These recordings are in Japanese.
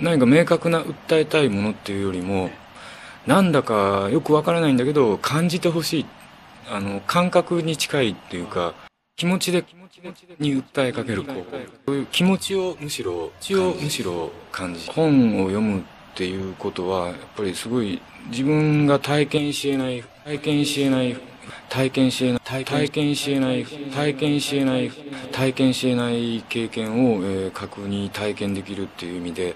何か明確な訴えたいものっていうよりもなんだかよくわからないんだけど感じてほしい。あの感覚に近いっていうか気持ちで気持ちに訴えかけるそういう気持ちをむしろ気をむしろ感じ本を読むっていうことはやっぱりすごい自分が体験しえない体験しえない体験しえない体験しえない体験しえない体験しえない経験を、えー、確認体験できるっていう意味で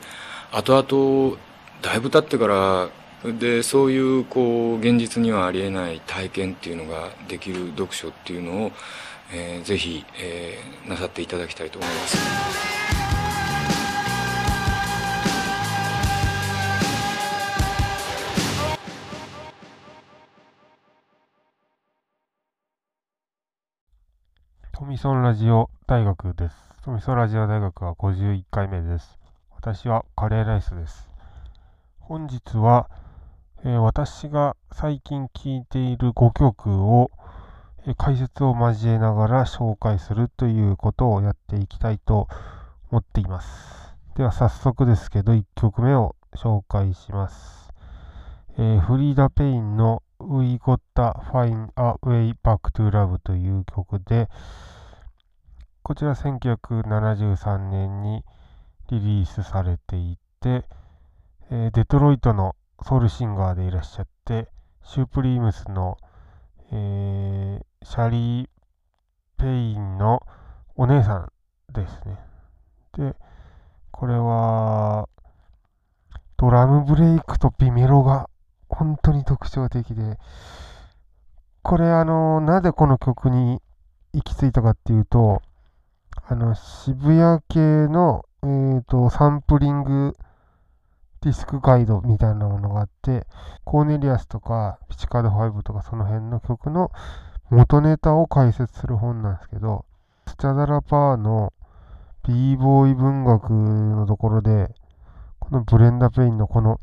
後々だいぶ経ってからでそういうこう現実にはありえない体験っていうのができる読書っていうのを、えー、ぜひ、えー、なさっていただきたいと思います。トミソンラジオ大学です。トミソンラジオ大学は51回目です。私はカレーライスです。本日は、えー、私が最近聴いている5曲を、えー、解説を交えながら紹介するということをやっていきたいと思っています。では早速ですけど1曲目を紹介します。えー、フリーダ・ペインの We Gotta Find a Way Back to Love という曲で、こちら1973年にリリースされていて、えー、デトロイトのソウルシンガーでいらっしゃって、シュープリームスの、えー、シェリー・ペインのお姉さんですね。で、これは、ドラムブレイクと B メロが本当に特徴的で、これあの、なぜこの曲に行き着いたかっていうと、あの、渋谷系の、えっ、ー、と、サンプリングディスクガイドみたいなものがあって、コーネリアスとか、ピチカート5とかその辺の曲の元ネタを解説する本なんですけど、スチャダラパーの b ボーイ文学のところで、このフレダペインのこの、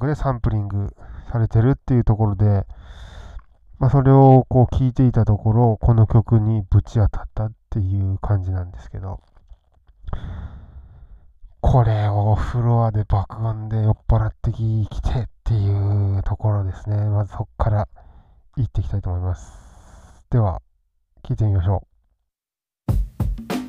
でサンプリングされてるっていうところで、まあ、それをこう聞いていたところ、この曲にぶち当たったっていう感じなんですけど、これをフロアで爆音で酔っ払ってきてっていうところですね。まずそこから行っていきたいと思います。では、聞いてみましょう。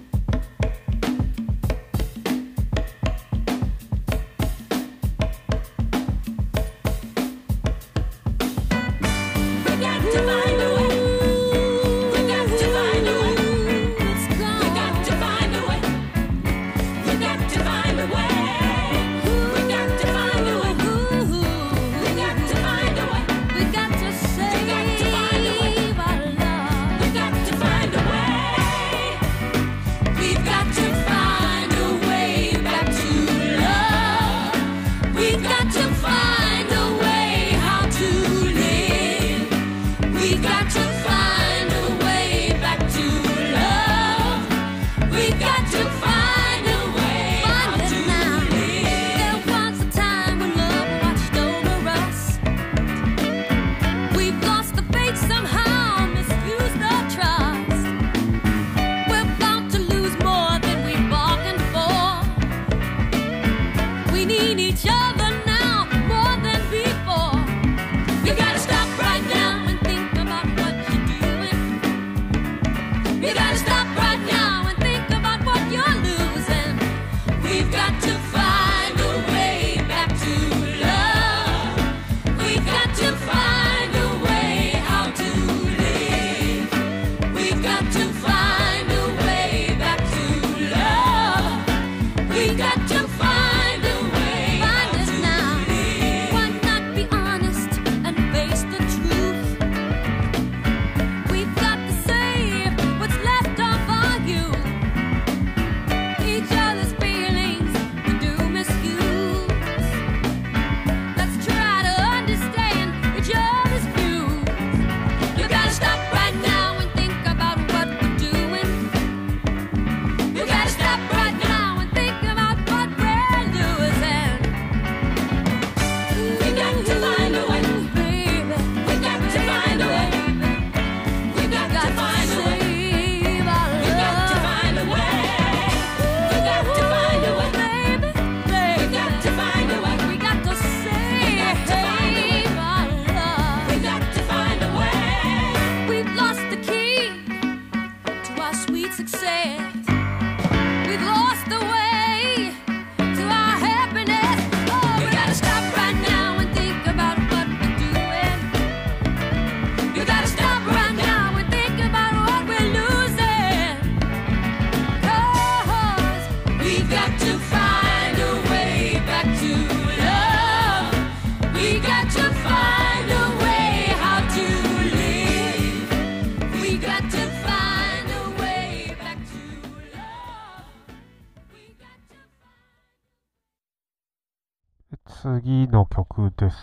次の曲です。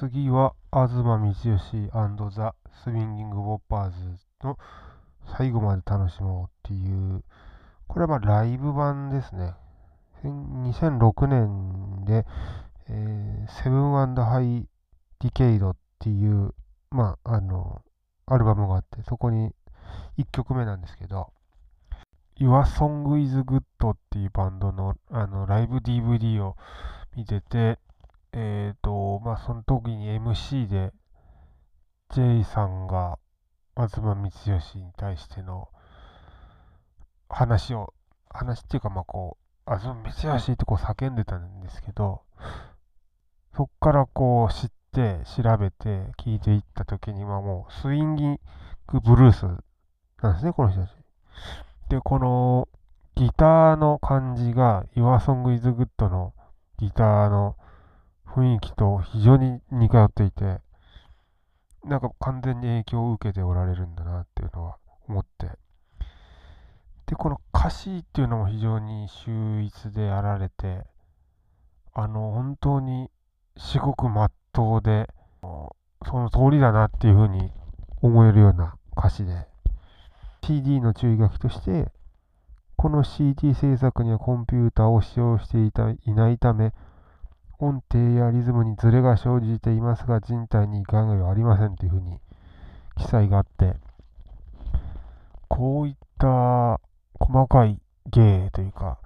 次は、吾妻光良ザ・スウィンギング・バッパーズの最後まで楽しもうっていう、これはまあライブ版ですね。2006年で、えー、 Seven & Bi-decade っていう、まあ、あの、アルバムがあって、そこに1曲目なんですけど、Your Song is Good っていうバンドのあのライブ DVD を見てて、えっ、ー、と、まあ、その時に MC で J さんが東光義に対しての話を、話っていうか、まあ、こう、東光義ってこう叫んでたんですけど、そっからこう知って、調べて聞いていった時にはもうスインギングブルースなんですね、この人たち。で、このギターの感じが Your Song is Good のギターの雰囲気と非常に似通っていて、なんか完全に影響を受けておられるんだなっていうのは思って。で、この歌詞っていうのも非常に秀逸であられて、あの、本当に至極まっとうで、その通りだなっていうふうに思えるような歌詞で、CD の注意書きとして、この CD 制作にはコンピューターを使用していたいないため、音程やリズムにズレが生じていますが、人体に害はありませんというふうに記載があって、こういった細かい芸というか、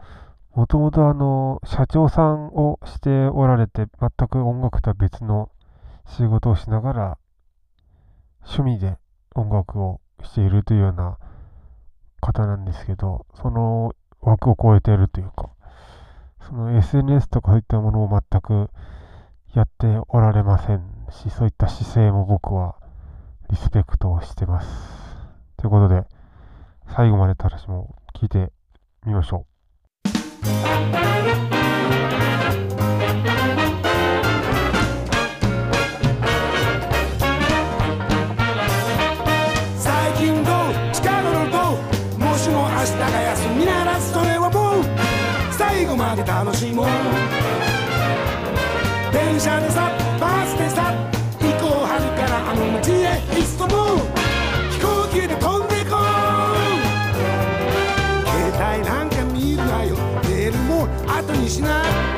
もともとあの、社長さんをしておられて、全く音楽とは別の仕事をしながら、趣味で音楽をしているというような方なんですけど、その枠を超えてるというか、その SNS とかそういったものを全くやっておられませんし、そういった姿勢も僕はリスペクトをしてます。ということで、最後まで楽しもう聞いてみましょう。デーさバスでさ。行こう春からあの街へいっそも。う飛行機で飛んでいこう。携帯なんか見るなよ。メールも後にしな。い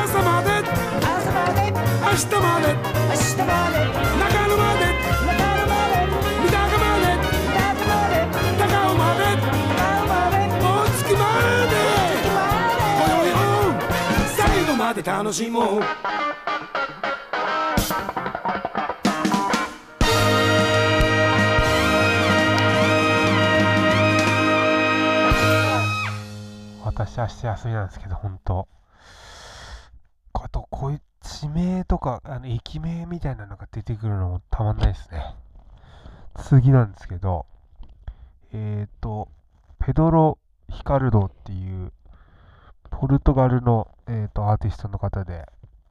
明日まで。中野まで。三鷹まで。高尾まで。大月まで。今宵最後まで楽しもう。私明日休みなんですけど本当。あとこういう地名とか、あの駅名みたいなのが出てくるのもたまんないですね。次なんですけど、えっ、ー、と、ペドロ・ヒカルドっていう、ポルトガルの、えーと、アーティストの方で、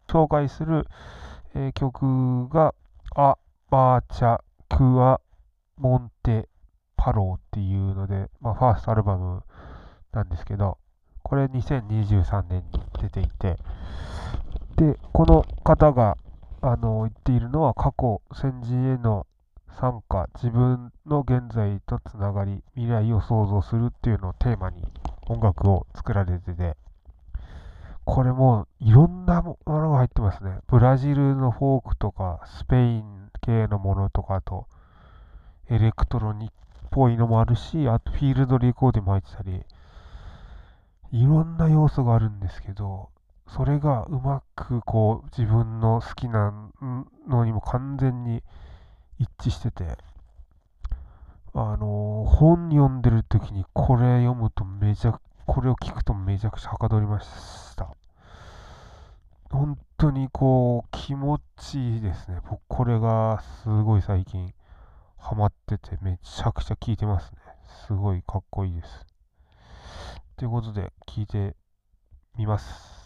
紹介する、えー、曲が、ア・バーチャ・クア・モンテ・パローっていうので、まあ、ファーストアルバムなんですけど、これ2023年に出ていて、で、この方があの言っているのは過去、先人への参加、自分の現在とつながり、未来を創造するっていうのをテーマに音楽を作られてて、これもいろんなものが入ってますね。ブラジルのフォークとか、スペイン系のものとか、あと、エレクトロニックっぽいのもあるし、あとフィールドレコーディも入ってたり、いろんな要素があるんですけど、それがうまくこう自分の好きなのにも完全に一致してて、あの本読んでる時にこれ読むとめちゃ、これを聞くとめちゃくちゃはかどりました。本当にこう気持ちいいですね。僕これがすごい最近ハマっててめちゃくちゃ聴いてますね。すごいかっこいいです。ということで聞いてみます。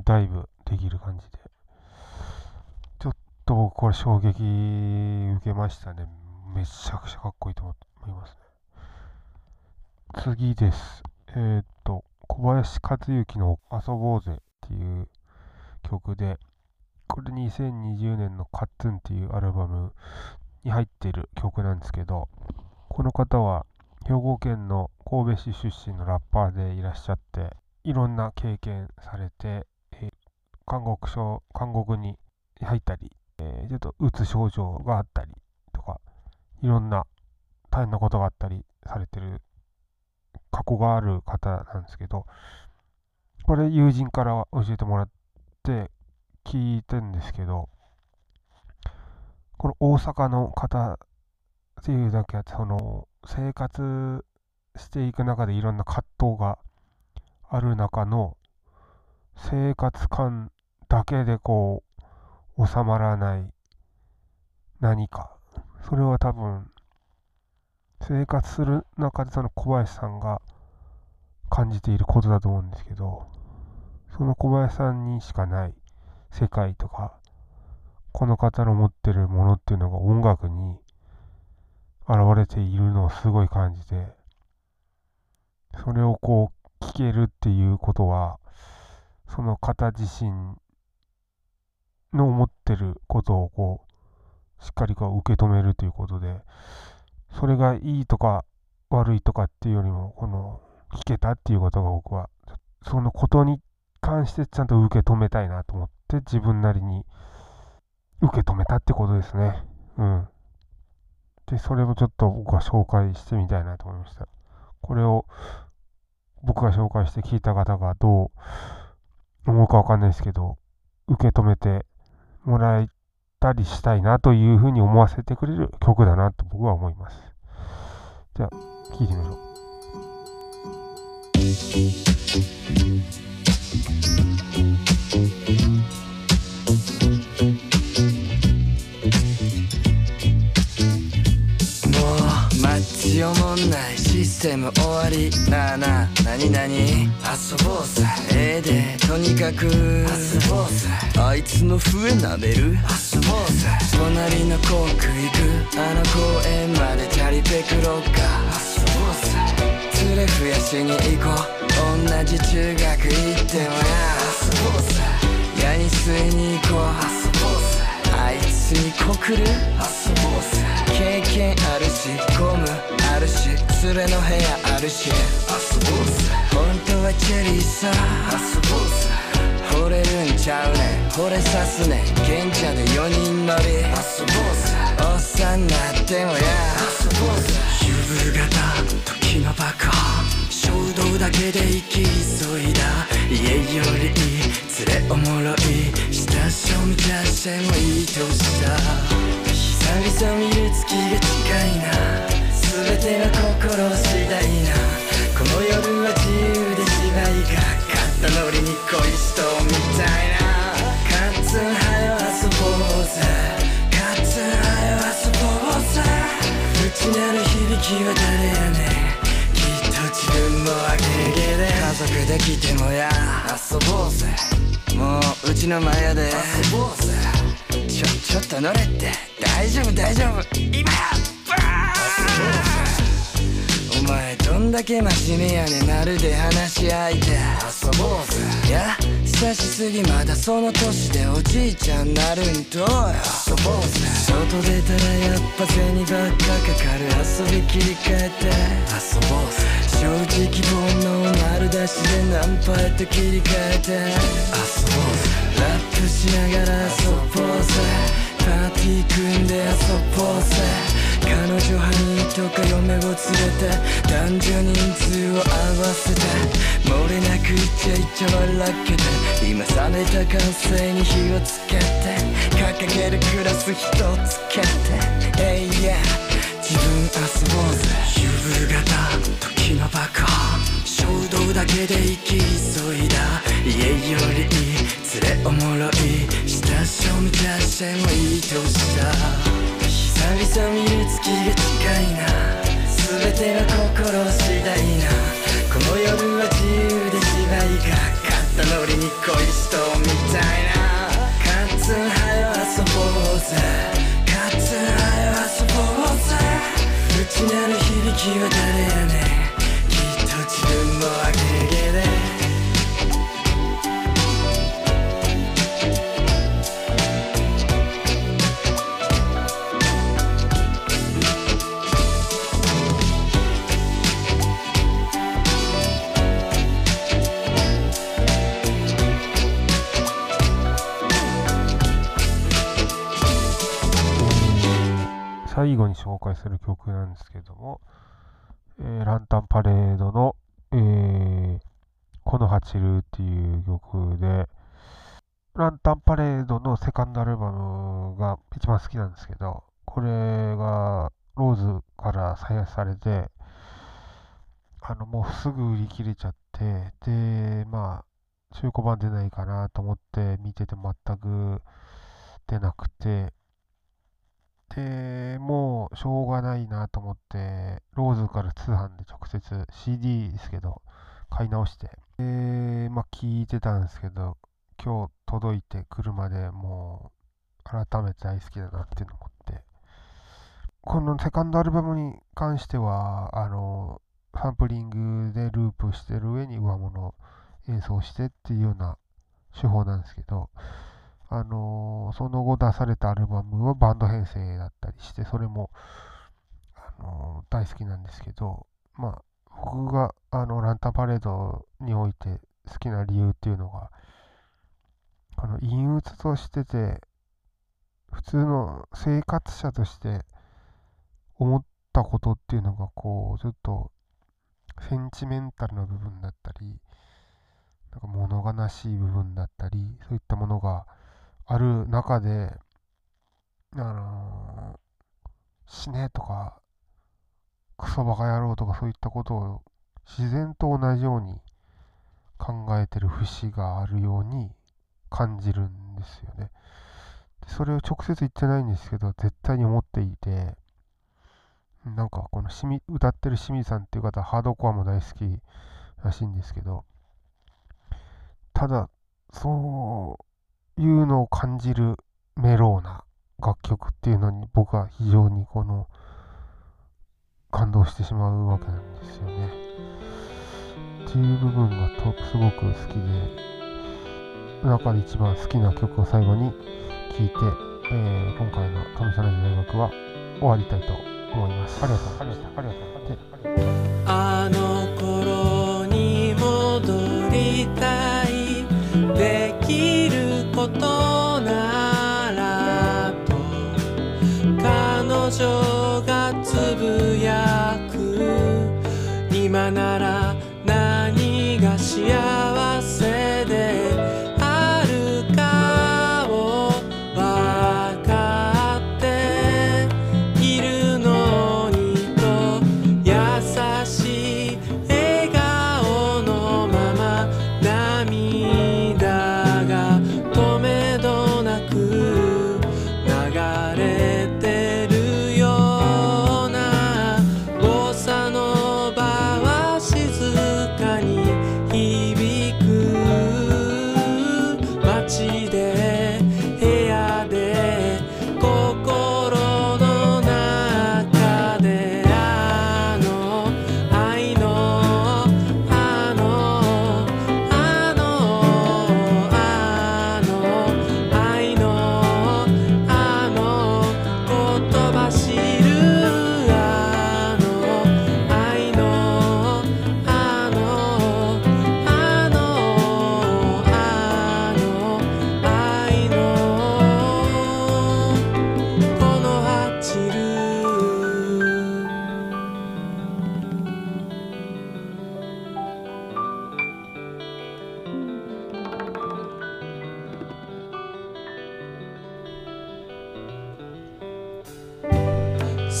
にダイブできる感じで。ちょっと僕これ衝撃受けましたね。めちゃくちゃかっこいいと思いますね。次です。えー、っと小林克行の「遊ぼうぜ」っていう曲でこれ2020年の「カッツン」っていうアルバムに入ってる曲なんですけどこの方は兵庫県の神戸市出身のラッパーでいらっしゃっていろんな経験されて、韓国症韓国に入ったり、えー、ちょっとうつ症状があったりとかいろんな大変なことがあったりされてる過去がある方なんですけどこれ友人から教えてもらって聞いてんですけどこの大阪の方っていうだけあってその生活していく中でいろんな葛藤がある中の生活感だけでこう収まらない。何か。それは多分生活する中でその小林さんが感じていることだと思うんですけどその小林さんにしかない。世界とか。この方の持ってるものっていうのが音楽に。現れているのをすごい感じて。それをこう聞けるっていうことはその方自身の思ってることをこうしっかりこう受け止めるということでそれがいいとか悪いとかっていうよりもこの聞けたっていうことが僕はそのことに関してちゃんと受け止めたいなと思って自分なりに受け止めたってことですね。うん。で、それをちょっと僕は紹介してみたいなと思いました。これを僕が紹介して聞いた方がどう思うかわかんないですけど、受け止めてもらえたりしたいなというふうに思わせてくれる曲だなと僕は思います。じゃあ、聴いてみましょう。ないシステム終わり。なあなあ何何遊ぼうぜええでとにかく。遊ぼうぜあいつの笛なめる？遊ぼうぜ隣の校区行く？あの公園までチャリペクロッカー遊ぼうぜ連れ増やしに行こう。同じ中学行ってもや遊ぼうぜ矢に吸いに行こう。あいつに告る遊ぼうぜ経験あるしゴムあるし連れの部屋あるし。遊ぼうぜ本当はチェリーさ惚れるんちゃうね。惚れさすね。賢者で4人乗り。おっさんなってもや遊ぼうぜ夕方時の爆破衝動だけで生き急いだ。家よりいい。連れおもろい親しみ出してもいいとした。久々見る月が近いな。全ての心次第な。この夜は自由で芝居が。かったノリに恋しとみたいな。カッツンハよ遊ぼうぜ。カッツンハよ遊ぼうぜ。内なる響きは誰やねん。きっと自分もあげげで家族で来てもや遊ぼうぜ。もううちの前で。遊ぼうぜちょちょっと乗れって。大丈夫大丈夫。今やバー！ンんだけ真面目やねんなるで話し相手遊ぼうぜ。いや久しすぎまだその年でおじいちゃんなるんと遊ぼうぜ。外出たらやっぱ銭ばっかかかる遊び切り替えて。遊ぼうぜ。正直煩悩丸出しでナンパへと切り替えて。遊ぼうぜ。ラップしながら遊ぼうぜパーティー組んで遊ぼうぜ。彼女ハニーとか嫁を連れて男女人数を合わせて漏れなくイチャイチャ笑けて今冷めた感性に火をつけて掲げるグラス一つけて Hey yeah 自分遊ぼうぜ。夕方時の爆破。行動だけで行き急いだ。家よりいい連れおもろい親しを満たしてもいいとした。久々見る月が近いな。全ての心次第な。この夜は自由で芝居が。勝ったノリに恋しとみたいな。カツンはよ遊ぼうぜ。カツンはよ遊ぼうぜ。内なる響きは誰やねん。介する曲なんですけども、えーランタンパレードの、えー、このハチルっていう曲で、ランタンパレードのセカンドアルバムが一番好きなんですけど、これがローズから採用されて、あの、もうすぐ売り切れちゃって、で、まあ、中古版出ないかなと思って見てて全く出なくて、で、もうしょうがないなと思って、ローズから通販で直接 CD ですけど、買い直して、で、まあ聞いてたんですけど、今日届いて車でもう改めて大好きだなっていうのを思って、このセカンドアルバムに関しては、あの、サンプリングでループしてる上に上物演奏してっていうような手法なんですけど、あのーその後出されたアルバムはバンド編成だったりして、それも、あのー大好きなんですけど、まあ、僕があのランタンパレードにおいて好きな理由っていうのが、この陰鬱としてて、普通の生活者として思ったことっていうのが、こう、ちょっとセンチメンタルな部分だったり、なんか物悲しい部分だったり、そういったものがある中で、あのー死ねとか、クソバカ野郎とかそういったことを自然と同じように考えてる節があるように感じるんですよね。それを直接言ってないんですけど、絶対に思っていて、なんかこのしみ歌ってる清水さんっていう方、ハードコアも大好きらしいんですけど、ただ、そういうのを感じるメローな楽曲っていうのに僕は非常にこの感動してしまうわけなんですよね。っていう部分がとすごく好きで、中で一番好きな曲を最後に聴いて、えー今回の富佐ラジ大学は終わりたいと思います。ありがとうございました。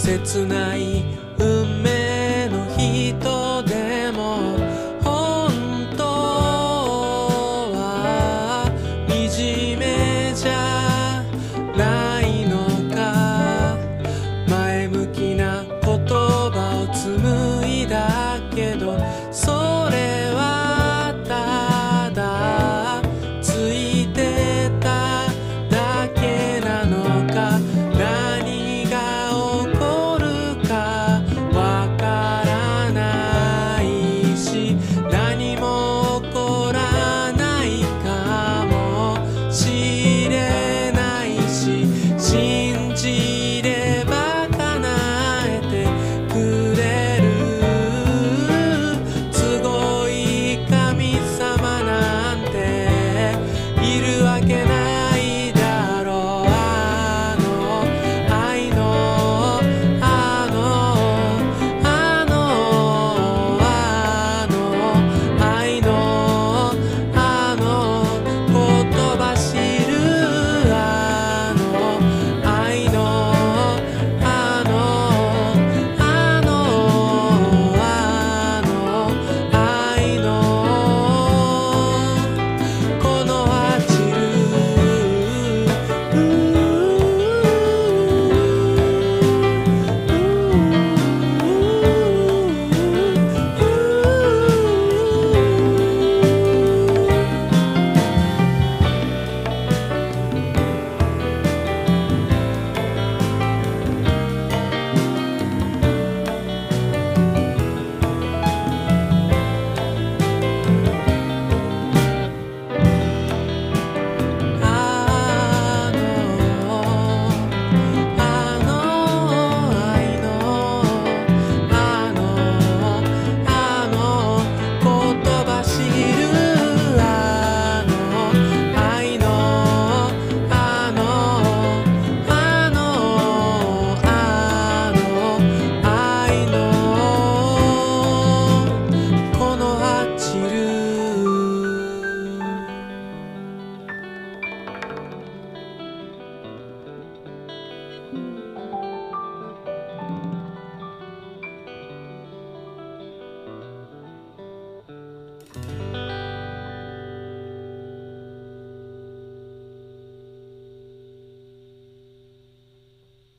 切ない